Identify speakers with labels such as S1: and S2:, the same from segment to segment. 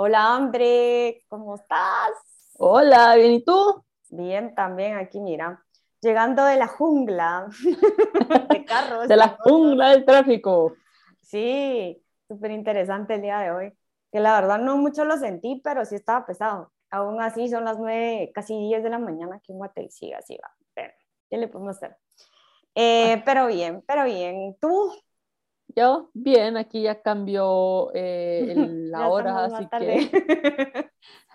S1: Hola, André, ¿cómo estás?
S2: Hola, bien, ¿y tú?
S1: Bien, también aquí, mira, llegando de la jungla de carros.
S2: de la jungla del tráfico.
S1: Sí, súper interesante el día de hoy. Que la verdad no mucho lo sentí, pero sí estaba pesado. Aún así son las nueve, casi diez de la mañana aquí en Guate y así va. Pero, ¿qué le podemos hacer? Eh, pero bien, pero bien. ¿Tú?
S2: Yo, bien, aquí ya cambió eh, la hora, así que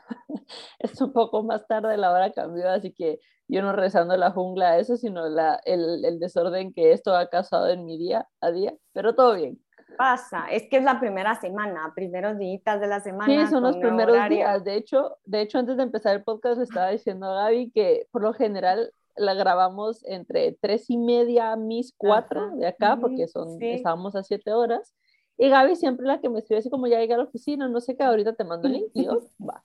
S2: es un poco más tarde la hora cambió, así que yo no rezando la jungla a eso, sino la, el, el, desorden que esto ha causado en mi día a día, pero todo bien.
S1: Pasa, es que es la primera semana, primeros días de la semana.
S2: Sí, son los primeros días. De hecho, de hecho, antes de empezar el podcast estaba diciendo a Gaby que por lo general la grabamos entre tres y media, mis cuatro de acá, porque son, estábamos a siete horas. Y Gaby siempre la que me escribe así como ya llegué a la oficina, no sé qué, ahorita te mando el link. Y yo, va.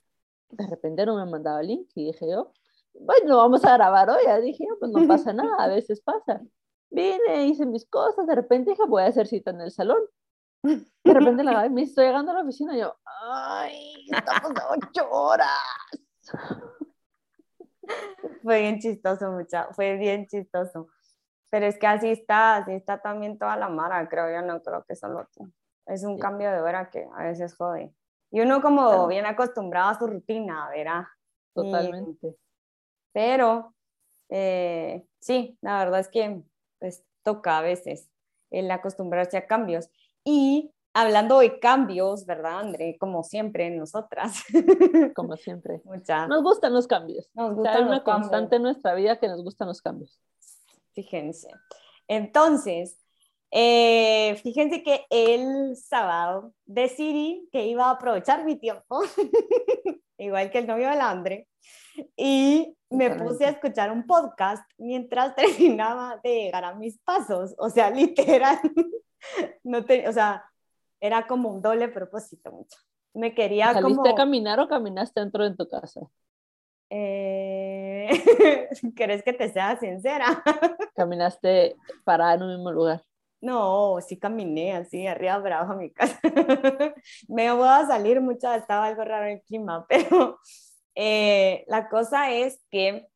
S2: De repente no me mandaba el link y dije yo, bueno, vamos a grabar hoy. Ya dije pues no pasa nada, a veces pasa. Vine, hice mis cosas, de repente dije, voy a hacer cita en el salón. De repente la Gaby me dice, estoy llegando a la oficina y yo, ay, estamos a ocho horas.
S1: fue bien chistoso, mucha, fue bien chistoso. Pero es que así está, así está también toda la mara, creo yo, no creo que solo tú. Es un cambio de hora que a veces jode. Y uno como bien acostumbrado a su rutina, ¿verdad?
S2: Totalmente.
S1: pero eh, sí, la verdad es que pues, toca a veces el acostumbrarse a cambios. Y hablando de cambios, ¿verdad, André? Como siempre, nosotras.
S2: Como siempre. Nos gustan los cambios.
S1: Nos gustan
S2: una constante en nuestra vida que nos gustan los cambios.
S1: Fíjense. Entonces, eh, fíjense que el sábado decidí que iba a aprovechar mi tiempo, igual que el novio de André, y me puse a escuchar un podcast mientras terminaba de llegar a mis pasos. O sea, literal, no te, o sea, era como un doble propósito mucho. Me quería
S2: ¿Saliste a caminar o caminaste dentro de tu casa?
S1: Eh... ¿Querés que te sea sincera?
S2: ¿Caminaste parada en un mismo lugar?
S1: No, sí caminé así, arriba abajo a mi casa. Me voy a salir mucho, estaba algo raro el clima, pero eh, la cosa es que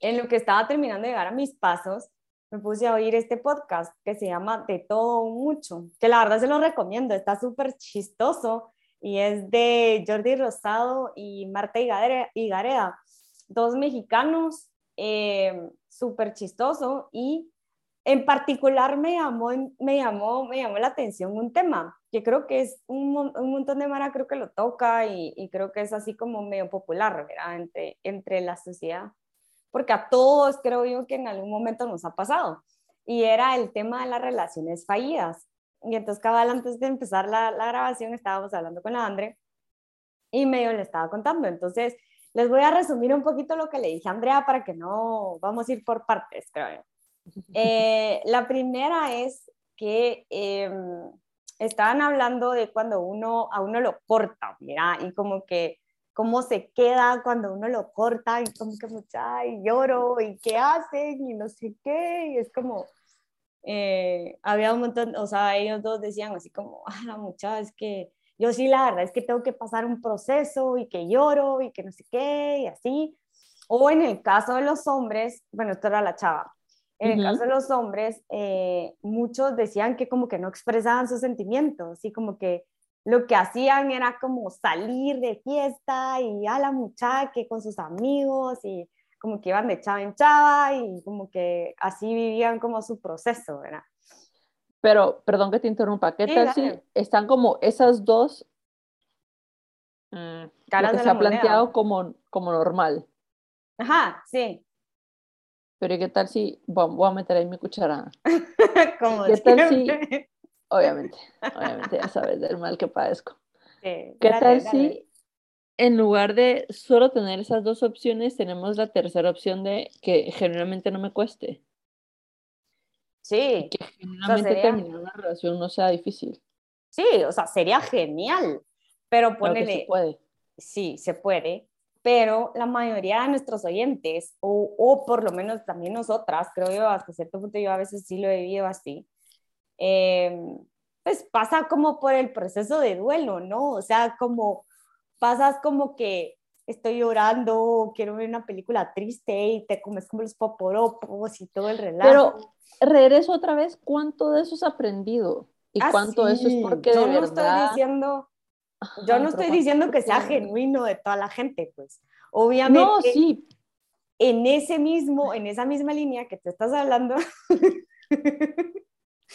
S1: en lo que estaba terminando de llegar a mis pasos, me puse a oír este podcast que se llama De todo mucho, que la verdad se lo recomiendo, está súper chistoso y es de Jordi Rosado y Marta Higareda, dos mexicanos, eh, súper chistoso y en particular me llamó, me, llamó, me llamó la atención un tema que creo que es un, un montón de Mara creo que lo toca y, y, creo que es así como medio popular ¿verdad? Entre, entre la sociedad porque a todos creo yo que en algún momento nos ha pasado, y era el tema de las relaciones fallidas. Y entonces, cabal, antes de empezar la, la grabación, estábamos hablando con André y medio le estaba contando. Entonces, les voy a resumir un poquito lo que le dije a Andrea para que no vamos a ir por partes, creo yo. Eh, la primera es que em, estaban hablando de cuando uno a uno lo corta, mira, y como que cómo se queda cuando uno lo corta y como que mucha y lloro y qué hacen y no sé qué y es como eh, había un montón o sea ellos dos decían así como ah la muchacha es que yo sí la verdad es que tengo que pasar un proceso y que lloro y que no sé qué y así. O en el caso de los hombres bueno esto era la chava en el caso de los hombres eh, muchos decían que como que no expresaban sus sentimientos así como que lo que hacían era como salir de fiesta y a la muchacha con sus amigos y como que iban de chava en chava y como que así vivían como su proceso, ¿verdad?
S2: Pero, perdón que te interrumpa, ¿qué tal si están como esas dos
S1: mm, caras
S2: se ha planteado como, como normal?
S1: Ajá, sí.
S2: Pero ¿qué tal si, voy a meter ahí mi cuchara?
S1: como
S2: ¿Qué tal si Obviamente, obviamente ya sabes del mal que padezco. ¿Qué tal si en lugar de solo tener esas dos opciones, tenemos la tercera opción de que generalmente no me cueste?
S1: Sí.
S2: que generalmente terminar una relación no sea difícil.
S1: Sí, o sea, sería genial, pero ponele...
S2: se puede.
S1: Sí, se puede, pero la mayoría de nuestros oyentes, o, o, por lo menos también nosotras, creo yo, hasta cierto punto yo a veces sí lo he vivido así, Em, pues pasa como por el proceso de duelo, ¿no? O sea, como pasas como que estoy llorando, quiero ver una película triste y te comes como los poporopos y todo el relajo.
S2: Pero regreso otra vez, ¿cuánto de eso has aprendido? ¿Y ah, cuánto de eso es porque yo no
S1: estoy diciendo, yo no estoy diciendo que sea genuino de toda la gente, pues. Obviamente. No, sí. En ese mismo, en esa misma línea que te estás hablando.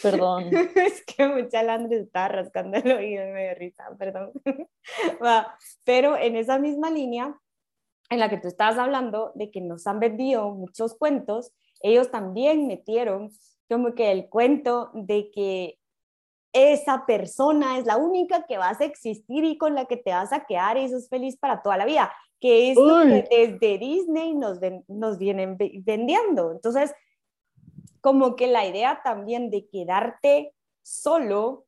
S2: Perdón.
S1: es que mucha Landry está rascando el oído y me dio risa, perdón. Pero en esa misma línea en la que tú estabas hablando de que nos han vendido muchos cuentos, ellos también metieron como que el cuento de que esa persona es la única que vas a existir y con la que te vas a quedar y eso es feliz para toda la vida, que es lo que desde Disney nos, nos vienen vendiendo. Entonces, como que la idea también de quedarte solo,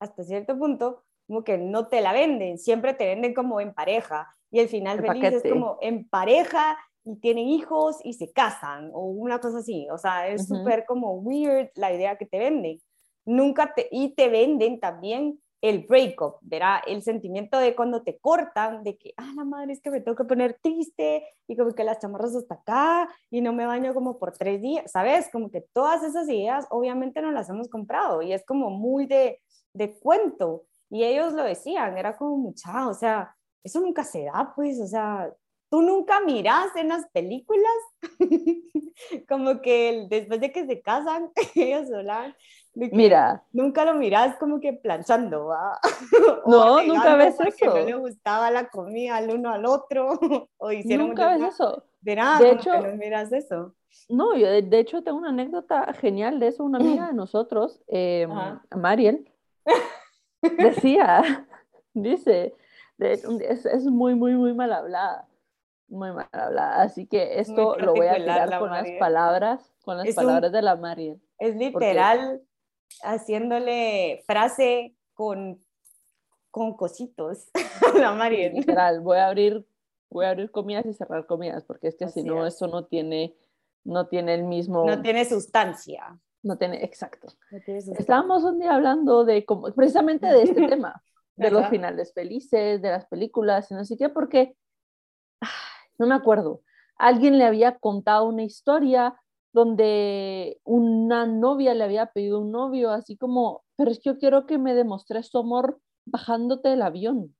S1: hasta cierto punto, como que no te la venden, siempre te venden como en pareja y el final feliz es como en pareja y tienen hijos y se casan o una cosa así, o sea, es súper como weird la idea que te venden. Nunca te, y te venden también el breakup, verá, el sentimiento de cuando te cortan, de que, ah, la madre es que me tengo que poner triste y como que las chamarras hasta acá y no me baño como por tres días, ¿sabes? Como que todas esas ideas obviamente no las hemos comprado y es como muy de, de cuento. Y ellos lo decían, era como mucha, o sea, eso nunca se da, pues, o sea, tú nunca miras en las películas, como que después de que se casan, ellos hablan
S2: Mira.
S1: Nunca lo miras como que planchando, ¿va?
S2: No, nunca ves eso.
S1: no le gustaba la comida al uno al otro. o hicieron
S2: nunca ves eso.
S1: De hecho, no miras eso.
S2: No, yo de, hecho tengo una anécdota genial de eso. Una amiga de nosotros, eh, Mariel, decía, dice, es, es, muy, muy, muy mal hablada. Muy mal hablada. Así que esto lo voy a tirar con las palabras, con las palabras de la Mariel.
S1: Es literal haciéndole frase con, con cositos la Mariel.
S2: Literal, voy a abrir, voy a abrir comidas y cerrar comidas, porque es que si no, eso no tiene, no tiene el mismo...
S1: No tiene sustancia.
S2: No tiene, exacto. Estábamos un día hablando de, como, precisamente de este tema, de los finales felices, de las películas, y no sé qué, porque, no me acuerdo, alguien le había contado una historia donde una novia le había pedido un novio, así como, pero es que yo quiero que me demostrés tu amor bajándote del avión.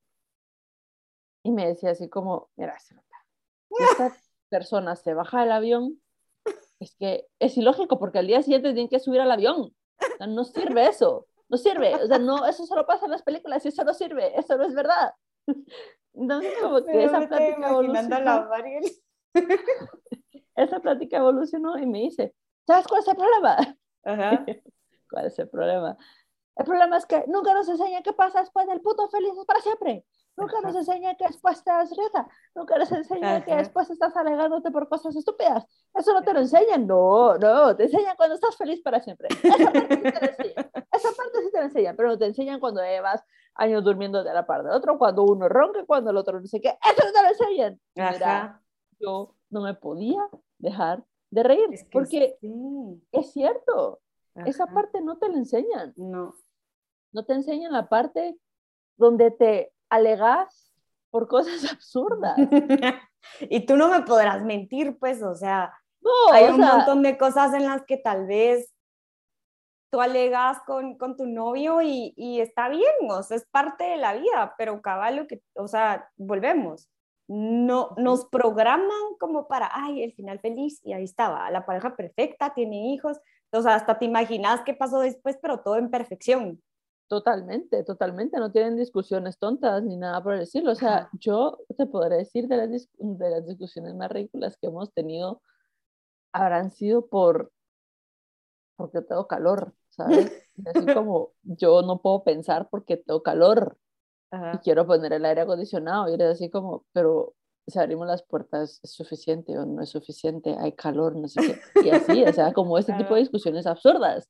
S2: Y me decía así como, mira, esta persona se baja del avión, es que es ilógico porque al día siguiente tienen que subir al avión. no sirve eso, no sirve. O sea, no, eso solo pasa en las películas y eso no sirve, eso no es verdad. Entonces, como que esa plática evolucionó. esa plática evolucionó y me dice, ¿sabes cuál es el problema? ¿Cuál es el problema? El problema es que nunca nos enseñan qué pasa después del puto felices para siempre. Nunca nos enseñan que después estás risa. Nunca nos enseñan que después estás alegándote por cosas estúpidas. Eso no te lo enseñan. No, no. Te enseñan cuando estás feliz para siempre. Esa parte sí te lo enseñan. Esa parte sí te lo enseñan. Pero no te enseñan cuando llevas años durmiendo de la par del otro, cuando uno ronca, cuando el otro no sé qué. Eso no te lo enseñan. Mira, yo no me podía dejar de reír, porque es cierto, esa parte no te la enseñan.
S1: No.
S2: No te enseñan la parte donde te alegas por cosas absurdas.
S1: y tú no me podrás mentir, pues, o sea, hay un montón de cosas en las que tal vez tú alegas con, con tu novio y, y, está bien, o sea, es parte de la vida, pero caballo que, o sea, volvemos no nos programan como para, ay, el final feliz y ahí estaba, la pareja perfecta, tiene hijos, o sea, hasta te imaginas qué pasó después, pero todo en perfección.
S2: Totalmente, totalmente, no tienen discusiones tontas ni nada por decirlo. O sea, yo te podré decir de las, de las discusiones más ridículas que hemos tenido, habrán sido por, porque tengo calor, ¿sabes? Así como yo no puedo pensar porque tengo calor, y quiero poner el aire acondicionado y eres así como, pero si abrimos las puertas es suficiente o no es suficiente, hay calor, no sé qué. Y así, o sea, como este tipo de discusiones absurdas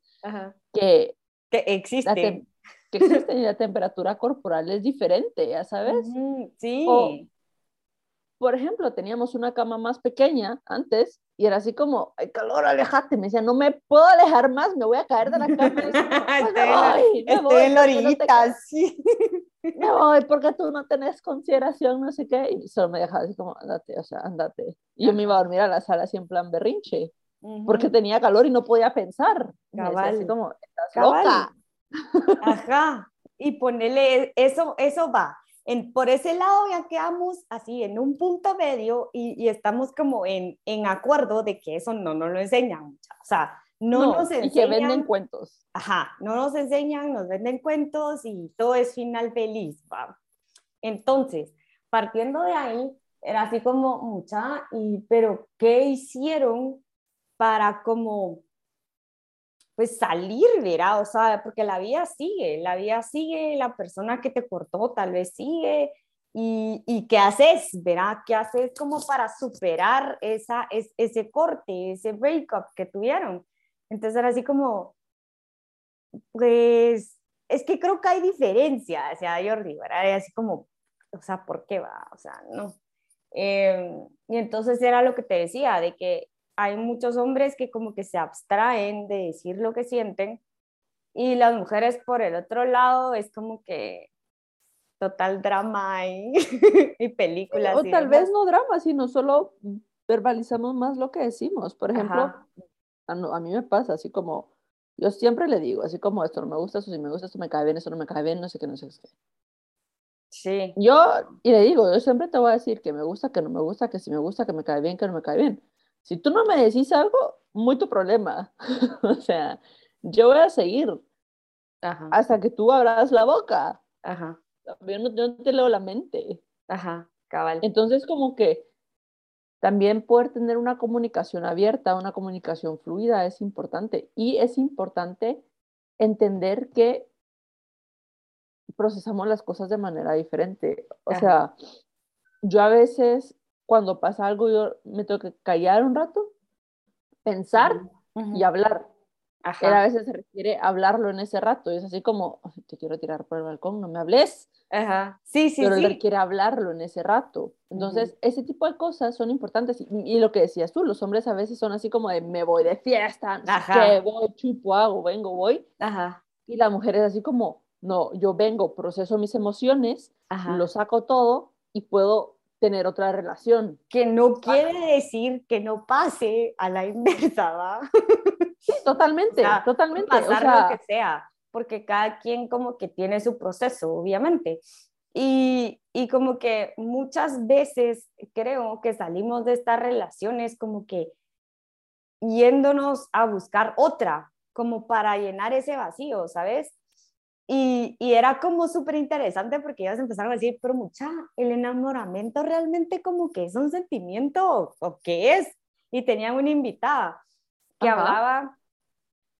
S2: que,
S1: que existen.
S2: Que existen y la temperatura corporal es diferente, ya sabes.
S1: sí.
S2: por ejemplo, teníamos una cama más pequeña antes y era así como, hay calor, alejate. Me decía, no me puedo alejar más, me voy a caer de la cama.
S1: estoy, en la orillita, sí.
S2: me voy porque tú no tenés consideración, no sé qué, y solo me dejaba así como, andate, o sea, andate. Y yo me iba a dormir a la sala así en plan berrinche, porque tenía calor y no podía pensar.
S1: Cabal.
S2: así como, estás
S1: Cabal.
S2: loca.
S1: Ajá. Y ponerle, eso, eso va. En, por ese lado ya quedamos así en un punto medio y, y estamos como en, en acuerdo de que eso no nos lo enseñan. O sea, no, nos enseñan.
S2: y que venden cuentos.
S1: Ajá, no nos enseñan, nos venden cuentos y todo es final feliz, ¿va? Entonces, partiendo de ahí, era así como mucha, y, pero ¿qué hicieron para como, pues salir, verá? O sea, porque la vida sigue, la vida sigue, la persona que te cortó tal vez sigue, y, y qué haces, verá? ¿Qué haces como para superar esa, es, ese corte, ese breakup que tuvieron? Entonces era así como, pues, es que creo que hay diferencia, o sea, Jordi, ¿verdad? Y así como, o sea, ¿por qué va? O sea, no. Eh, y entonces era lo que te decía, de que hay muchos hombres que como que se abstraen de decir lo que sienten y las mujeres por el otro lado es como que total drama y, y películas.
S2: O
S1: y
S2: tal
S1: demás.
S2: vez no drama, sino solo verbalizamos más lo que decimos. Por ejemplo, a, a mí me pasa así como, yo siempre le digo, así como esto no me gusta, esto sí me gusta, esto me cae bien, esto no me cae bien, no sé qué, no sé qué.
S1: Sí,
S2: Yo, y le digo, yo siempre te voy a decir que me gusta, que no me gusta, que si me gusta, que me cae bien, que no me cae bien. Si tú no me decís algo, muy tu problema. o sea, yo voy a seguir
S1: ajá,
S2: hasta que tú abras la boca.
S1: ajá,
S2: Yo no, yo no te leo la mente.
S1: ajá, cabal.
S2: Entonces, como que también poder tener una comunicación abierta, una comunicación fluida es importante. Y es importante entender que procesamos las cosas de manera diferente. O
S1: Ajá.
S2: sea, yo a veces cuando pasa algo, yo me tengo que callar un rato, pensar
S1: Ujú,
S2: y hablar.
S1: Ajá,
S2: Él a veces se requiere hablarlo en ese rato es así como, "Ay, te quiero tirar por el balcón, no me hables
S1: ajá. Sí, sí,
S2: pero él
S1: sí.
S2: requiere hablarlo en ese rato. Entonces, ese tipo de cosas son importantes. Y, y lo que decías tú, los hombres a veces son así como de, me voy de fiesta, qué, voy, chupo, hago, vengo, voy.
S1: Ajá,
S2: Y la mujer es así como, no, yo vengo, proceso mis emociones,
S1: ajá.
S2: lo saco todo y puedo tener otra relación.
S1: Que no quiere decir que no pase a la inversa, ¿va?
S2: Sí, totalmente,
S1: sea,
S2: totalmente. O
S1: pasar
S2: sea,
S1: lo que sea, porque cada quien como que tiene su proceso, obviamente. Y, y como que muchas veces creo que salimos de estas relaciones como que yéndonos a buscar otra, como para llenar ese vacío, ¿sabes? Y, y era como súper interesante porque ellas empezaron a decir, pero mucha, el enamoramiento realmente como que es un sentimiento o, qué es. Y tenían una invitada que
S2: Ajá.
S1: hablaba,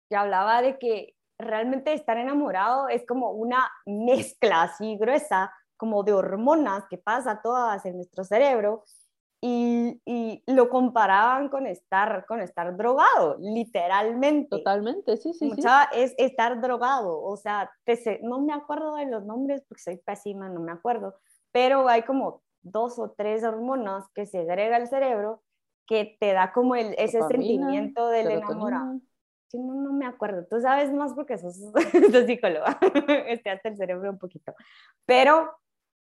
S1: que hablaba de que realmente estar enamorado es como una mezcla así gruesa, como de hormonas que pasa todas en nuestro cerebro y, y lo comparaban con estar, con estar drogado, literalmente.
S2: totalmente, sí, sí, sí.
S1: Mucha es estar drogado, o sea, te no me acuerdo de los nombres porque soy pésima, no me acuerdo, pero hay como dos o tres hormonas que se agrega al cerebro que te da como el, ese
S2: Dopamina,
S1: sentimiento del enamorado. Sí, no, no me acuerdo, tú sabes más porque sos, sos psicóloga, estudiaste el cerebro un poquito, pero,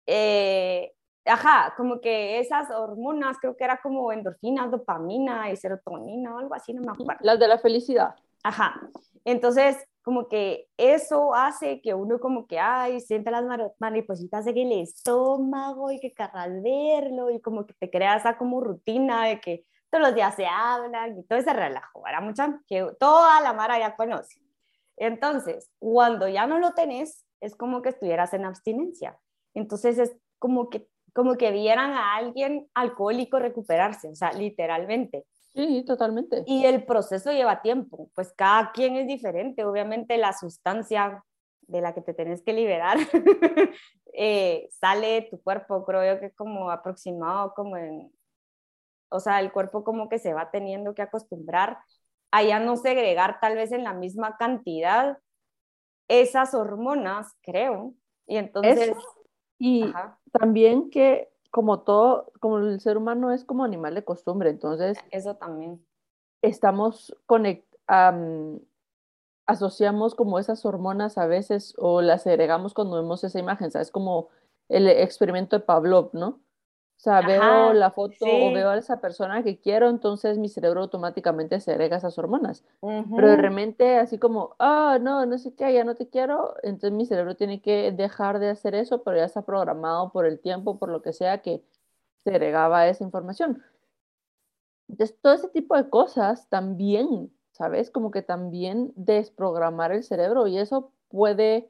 S1: eh, ajá, como que esas hormonas, creo que era como endorfinas, dopamina y serotonina o algo así, no me acuerdo.
S2: Las de la felicidad.
S1: Ajá. Entonces, como que eso hace que uno como que, ay, siente las mar- maripositas en el estómago y que querrás verlo y como que te crea esa como rutina de que todos los días se hablan y todo ese relajo, ¿verdad? Mucha, que toda la mara ya conoce. Entonces, cuando ya no lo tenés, es como que estuvieras en abstinencia. Entonces, es como que, como que vieran a alguien alcohólico recuperarse, o sea, literalmente.
S2: Sí, totalmente.
S1: Y el proceso lleva tiempo, pues cada quien es diferente. Obviamente la sustancia de la que te tenés que liberar eh, sale de tu cuerpo, creo yo que como aproximado, como en, o sea, el cuerpo como que se va teniendo que acostumbrar a ya no segregar tal vez en la misma cantidad esas hormonas, creo. Y entonces,
S2: Eso, y
S1: ajá,
S2: también que como todo, como el ser humano es como animal de costumbre, entonces
S1: eso también.
S2: estamos conectados, asociamos como esas hormonas a veces o las agregamos cuando vemos esa imagen, ¿sabes? Como el experimento de Pavlov, ¿no? O sea, veo la foto o veo a esa persona que quiero, entonces mi cerebro automáticamente se agrega esas hormonas. Pero de repente, así como, ah, no, no sé qué, ya no te quiero, entonces mi cerebro tiene que dejar de hacer eso, pero ya está programado por el tiempo, por lo que sea que se agregaba esa información. Entonces, todo ese tipo de cosas también, ¿sabes? Como que también desprogramar el cerebro y eso puede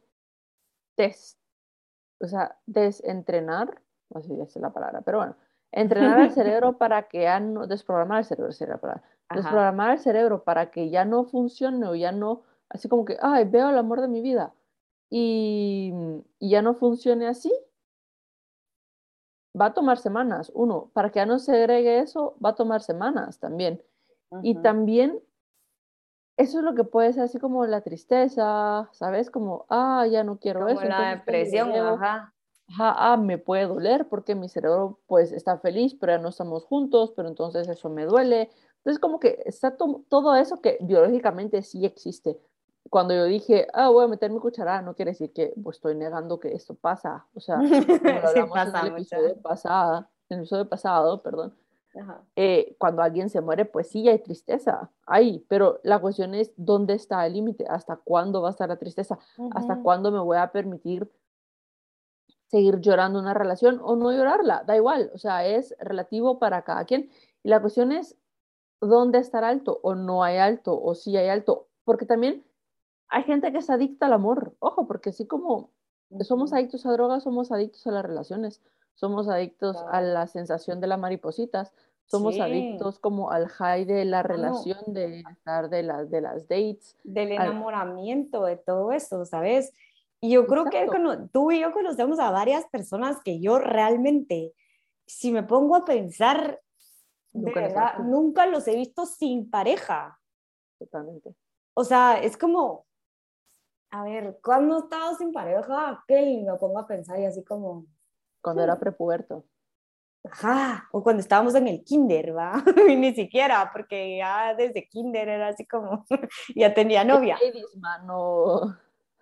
S2: des, o sea, desentrenar si es la palabra, pero bueno, entrenar al cerebro para que ya no, desprogramar el cerebro, sería la palabra, desprogramar el cerebro para que ya no funcione o ya no, así como que, ay, veo el amor de mi vida y, y ya no funcione así, va a tomar semanas, uno, para que ya no se agregue eso, va a tomar semanas también. Y también, eso es lo que puede ser así como la tristeza, ¿sabes? Como, ah, ya no quiero
S1: como
S2: eso.
S1: La depresión, ajá
S2: ah, me puede doler porque mi cerebro pues está feliz, pero ya no estamos juntos, pero entonces eso me duele. Entonces como que está todo eso que biológicamente sí existe. Cuando yo dije, ah, voy a meter mi cucharada, no quiere decir que pues, estoy negando que esto pasa. O sea, lo hablamos en el episodio pasado, en el episodio pasado, perdón, eh, cuando alguien se muere, pues sí hay tristeza, hay, pero la cuestión es dónde está el límite, hasta cuándo va a estar la tristeza, hasta cuándo me voy a permitir seguir llorando una relación o no llorarla, da igual, o sea, es relativo para cada quien. Y la cuestión es dónde estar alto o no hay alto o si hay alto, porque también hay gente que es adicta al amor, ojo, porque así como somos adictos a drogas, somos adictos a las relaciones, somos adictos a la sensación de las maripositas, somos adictos como al high de la relación, de estar de, las de las dates.
S1: Del enamoramiento, de todo eso, ¿sabes? Y yo creo que tú y yo conocemos a varias personas que yo realmente, si me pongo a pensar, de verdad, nunca los he visto sin pareja.
S2: Totalmente.
S1: O sea, es como, a ver, ¿cuándo he estado sin pareja? ¿Qué? me pongo a pensar y así como...
S2: Cuando era hmm". prepuberto.
S1: Ajá, o cuando estábamos en el kinder, ¿va? y ni siquiera, porque ya desde kinder era así como, ya tenía novia.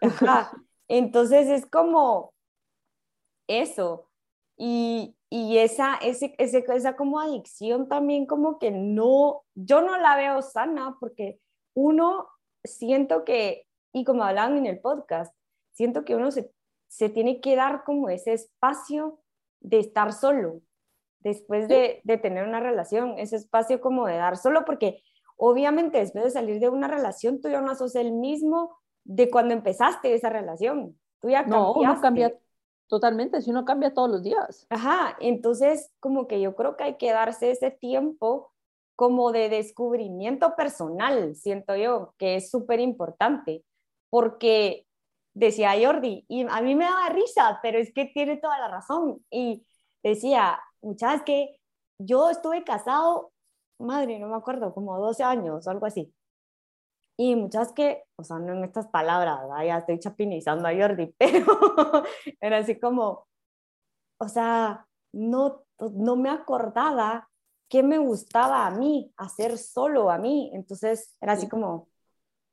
S1: Ajá, entonces es como eso. Y, y esa, ese, esa como adicción también como que no, yo no la veo sana porque uno siento que, y como hablaban en el podcast, siento que uno se, se tiene que dar como ese espacio de estar solo después de, de, tener una relación, ese espacio como de dar solo, porque obviamente después de salir de una relación tú ya no sos el mismo de cuando empezaste esa relación. Tú ya
S2: no, uno cambia totalmente, si uno cambia todos los días.
S1: Ajá, entonces como que yo creo que hay que darse ese tiempo como de descubrimiento personal, siento yo, que es súper importante, porque decía Jordi, y a mí me daba risa, pero es que tiene toda la razón, y decía, muchachas, que yo estuve casado, madre, no me acuerdo, como 12 años, algo así, y muchas que, o sea, no en estas palabras, ya estoy chapinizando a Jordi, pero era así como, o sea, no, no me acordaba qué me gustaba a mí, hacer solo a mí. Entonces era así como,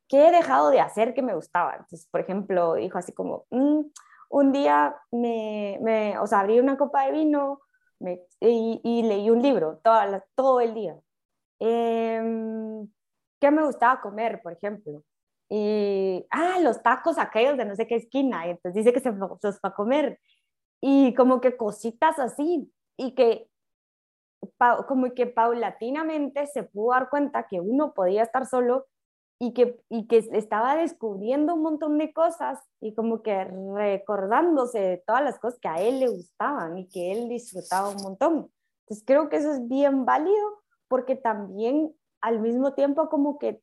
S1: ¿qué he dejado de hacer que me gustaba? Entonces, por ejemplo, dijo así como, mm, un día me, me, o sea, abrí una copa de vino me, y, y, leí un libro toda todo el día. Eh, qué me gustaba comer, por ejemplo. Y, ah, los tacos aquellos de no sé qué esquina, entonces dice que se los va a comer. Y como que cositas así, y que como que paulatinamente se pudo dar cuenta que uno podía estar solo y que, y que estaba descubriendo un montón de cosas y como que recordándose de todas las cosas que a él le gustaban y que él disfrutaba un montón. Entonces creo que eso es bien válido porque también al mismo tiempo como que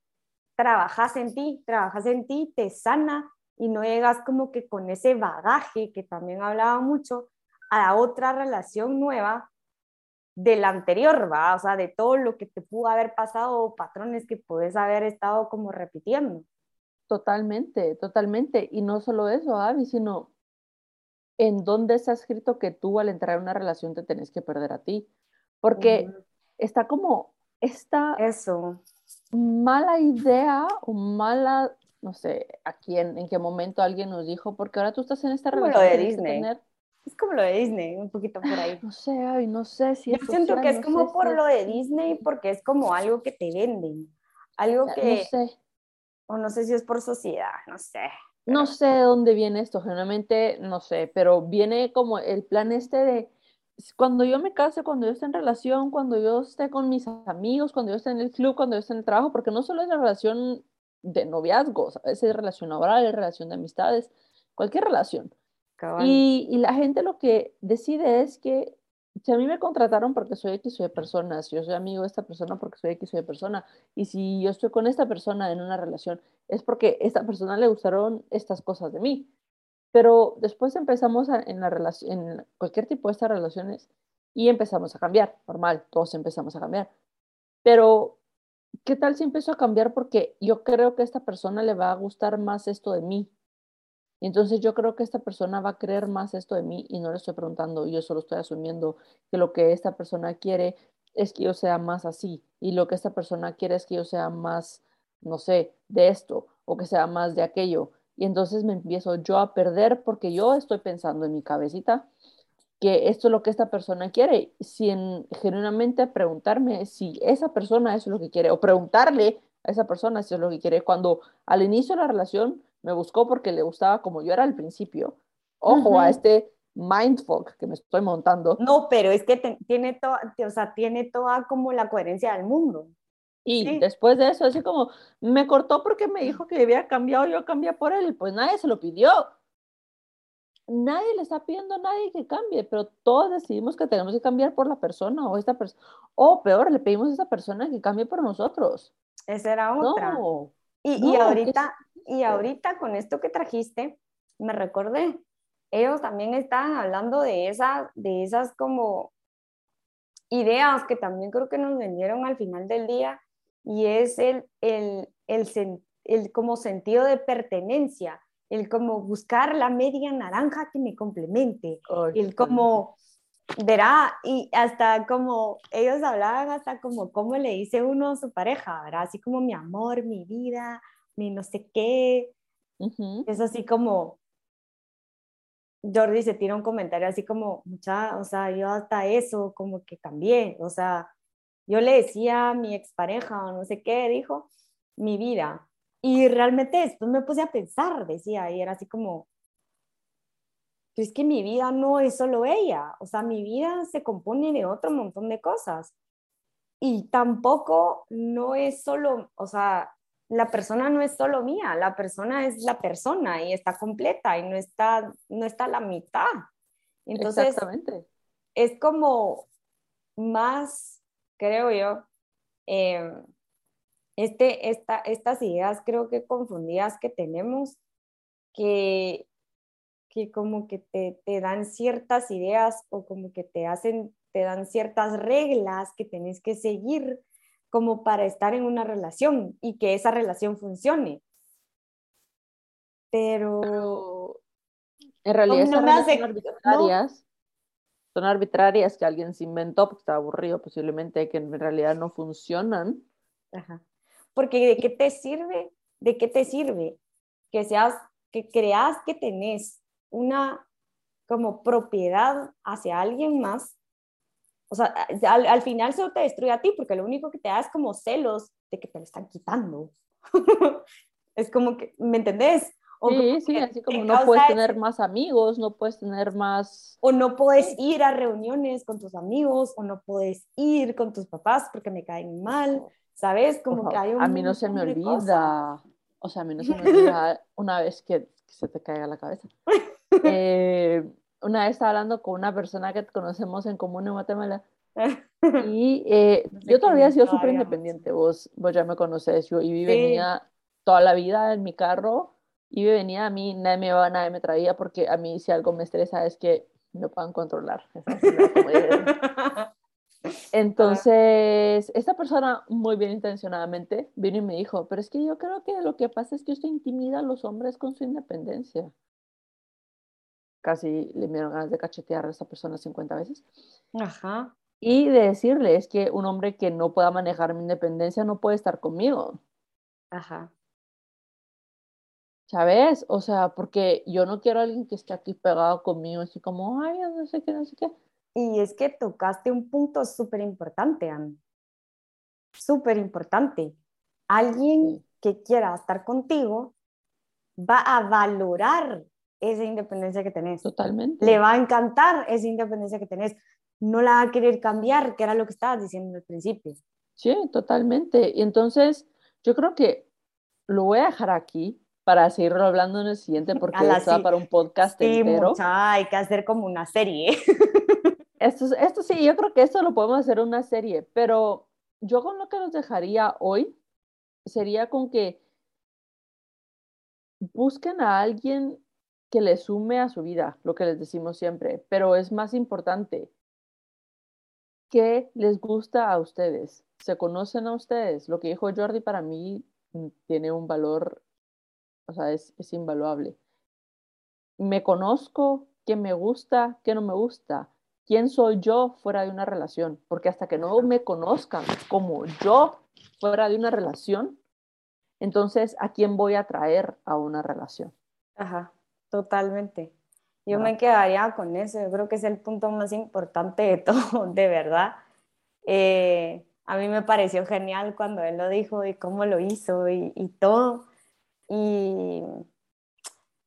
S1: trabajas en ti, trabajas en ti, te sana y no llegas como que con ese bagaje que también hablaba mucho a otra relación nueva de la anterior, ¿va? O sea, de todo lo que te pudo haber pasado o patrones que puedes haber estado como repitiendo.
S2: Totalmente, totalmente. Y no solo eso, Avi, sino en dónde está escrito que tú al entrar en una relación te tenés que perder a ti. Porque está como esta
S1: Eso.
S2: mala idea o mala no sé, aquí en, en qué momento alguien nos dijo, porque ahora tú estás en esta
S1: como
S2: relación.
S1: Lo de Disney. Es como lo de Disney, un poquito por ahí.
S2: No sé, ay, no sé si
S1: Yo siento que es como por lo de Disney, porque es como algo que te venden. Algo que.
S2: No sé.
S1: O no sé si es por sociedad, no sé.
S2: No sé de dónde viene esto, generalmente no sé, pero viene como el plan este de cuando yo me case, cuando yo esté en relación, cuando yo esté con mis amigos, cuando yo esté en el club, cuando yo esté en el trabajo, porque no solo es la relación de noviazgo, es relación laboral, es relación de amistades, cualquier relación. Y, y, la gente lo que decide es que si a mí me contrataron porque soy X o de persona, si yo soy amigo de esta persona porque soy X o de persona, y si yo estoy con esta persona en una relación, es porque a esta persona le gustaron estas cosas de mí. Pero después empezamos en, cualquier tipo de estas relaciones y empezamos a cambiar, normal, todos empezamos a cambiar. Pero, ¿qué tal si empiezo a cambiar porque yo creo que a esta persona le va a gustar más esto de mí? Y entonces yo creo que esta persona va a creer más esto de mí y no le estoy preguntando, yo solo estoy asumiendo que lo que esta persona quiere es que yo sea más así y lo que esta persona quiere es que yo sea más, no sé, de esto o que sea más de aquello y entonces me empiezo yo a perder porque yo estoy pensando en mi cabecita que esto es lo que esta persona quiere, sin genuinamente preguntarme si esa persona es lo que quiere o preguntarle a esa persona si es lo que quiere. Cuando al inicio de la relación me buscó porque le gustaba como yo era al principio. Ojo a este mindfuck que me estoy montando.
S1: No, pero es que tiene, toda, o sea, tiene toda como la coherencia del mundo.
S2: Y después de eso, así como, me cortó porque me dijo que había cambiado, yo cambié por él, pues nadie se lo pidió. Nadie le está pidiendo a nadie que cambie, pero todos decidimos que tenemos que cambiar por la persona o esta persona, o peor, le pedimos a esa persona que cambie por nosotros.
S1: Esa era otra. y, y, ahorita, y ahorita con esto que trajiste, me recordé, ellos también estaban hablando de, esa, de esas como ideas que también creo que nos vendieron al final del día y es el, el, el, el, como sentido de pertenencia, el como buscar la media naranja que me complemente, el como, verá, y hasta como ellos hablaban hasta como cómo le dice uno a su pareja, ¿verdad? Así como mi amor, mi vida, mi no sé qué. Es así como, Jordi se tira un comentario así como, mucha, o sea, yo hasta eso como que cambié, o sea, yo le decía a mi expareja o no sé qué, dijo, mi vida. Y realmente después me puse a pensar, decía, y era así como, es que mi vida no es solo ella, o sea, mi vida se compone de otro montón de cosas. Y tampoco no es solo, o sea, la persona no es solo mía, la persona es la persona y está completa y no está, no está la mitad. Entonces, Exactamente. es como más creo yo, em, este, esta, estas ideas creo que confundidas que tenemos, que, que como que te, te, dan ciertas ideas o como que te hacen, te dan ciertas reglas que tenés que seguir como para estar en una relación y que esa relación funcione. Pero,
S2: en realidad no me son arbitrarias que alguien se inventó porque está aburrido posiblemente, que en realidad no funcionan.
S1: Ajá. Porque ¿de qué te sirve? ¿De qué te sirve que seas, que creas que tenés una como propiedad hacia alguien más? O sea, al, al final se te destruye a ti porque lo único que te da es como celos de que te lo están quitando. es como que, ¿me entendés?
S2: Sí, sí, así como no puedes tener más amigos, no puedes tener más...
S1: O no puedes ir a reuniones con tus amigos, o no puedes ir con tus papás porque me caen mal, ¿sabes? Como que hay un
S2: A mí no se me olvida, o sea, a mí no se me olvida una vez que, se te caiga la cabeza. Eh, una vez estaba hablando con una persona que conocemos en común en Guatemala y eh, yo todavía he sido súper independiente, vos, vos ya me conoces, yo y venía toda la vida en mi carro y venía a mí, nadie me iba, nadie me traía, porque a mí si algo me estresa es que me puedan controlar. Entonces, esta persona muy bien intencionadamente vino y me dijo, pero es que yo creo que lo que pasa es que usted intimida a los hombres con su independencia. Casi le dieron ganas de cachetear a esta persona 50 veces.
S1: Ajá.
S2: Y de decirle, es que un hombre que no pueda manejar mi independencia no puede estar conmigo.
S1: Ajá.
S2: ¿Sabes? O sea, porque yo no quiero a alguien que esté aquí pegado conmigo, así como, ay, no sé qué, no sé qué.
S1: Y es que tocaste un punto súper importante, Anne. Súper importante. Alguien que quiera estar contigo va a valorar esa independencia que tenés.
S2: Totalmente.
S1: Le va a encantar esa independencia que tenés. No la va a querer cambiar, que era lo que estabas diciendo al principio.
S2: Sí, totalmente. Y entonces, yo creo que lo voy a dejar aquí para seguirlo hablando en el siguiente porque está para un podcast
S1: sí,
S2: entero.
S1: Mucha, hay que hacer como una serie.
S2: esto, esto sí, yo creo que esto lo podemos hacer una serie, pero yo con lo que los dejaría hoy sería con que busquen a alguien que le sume a su vida, lo que les decimos siempre, pero es más importante, ¿qué les gusta a ustedes? ¿Se conocen a ustedes? Lo que dijo Jordi para mí tiene un valor, o sea, es, es invaluable. Me conozco, qué me gusta, qué no me gusta, quién soy yo fuera de una relación, porque hasta que no me conozcan como yo fuera de una relación, entonces, ¿a quién voy a traer a una relación?
S1: Ajá, totalmente. Yo me quedaría con eso, yo creo que es el punto más importante de todo, de verdad. Eh, a mí me pareció genial cuando él lo dijo y cómo lo hizo y, todo. Y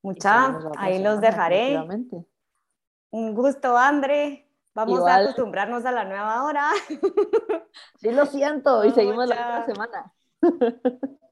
S1: mucha, ahí los dejaré. Un gusto, André. Vamos a acostumbrarnos a la nueva hora.
S2: Sí, lo siento, y seguimos la otra semana.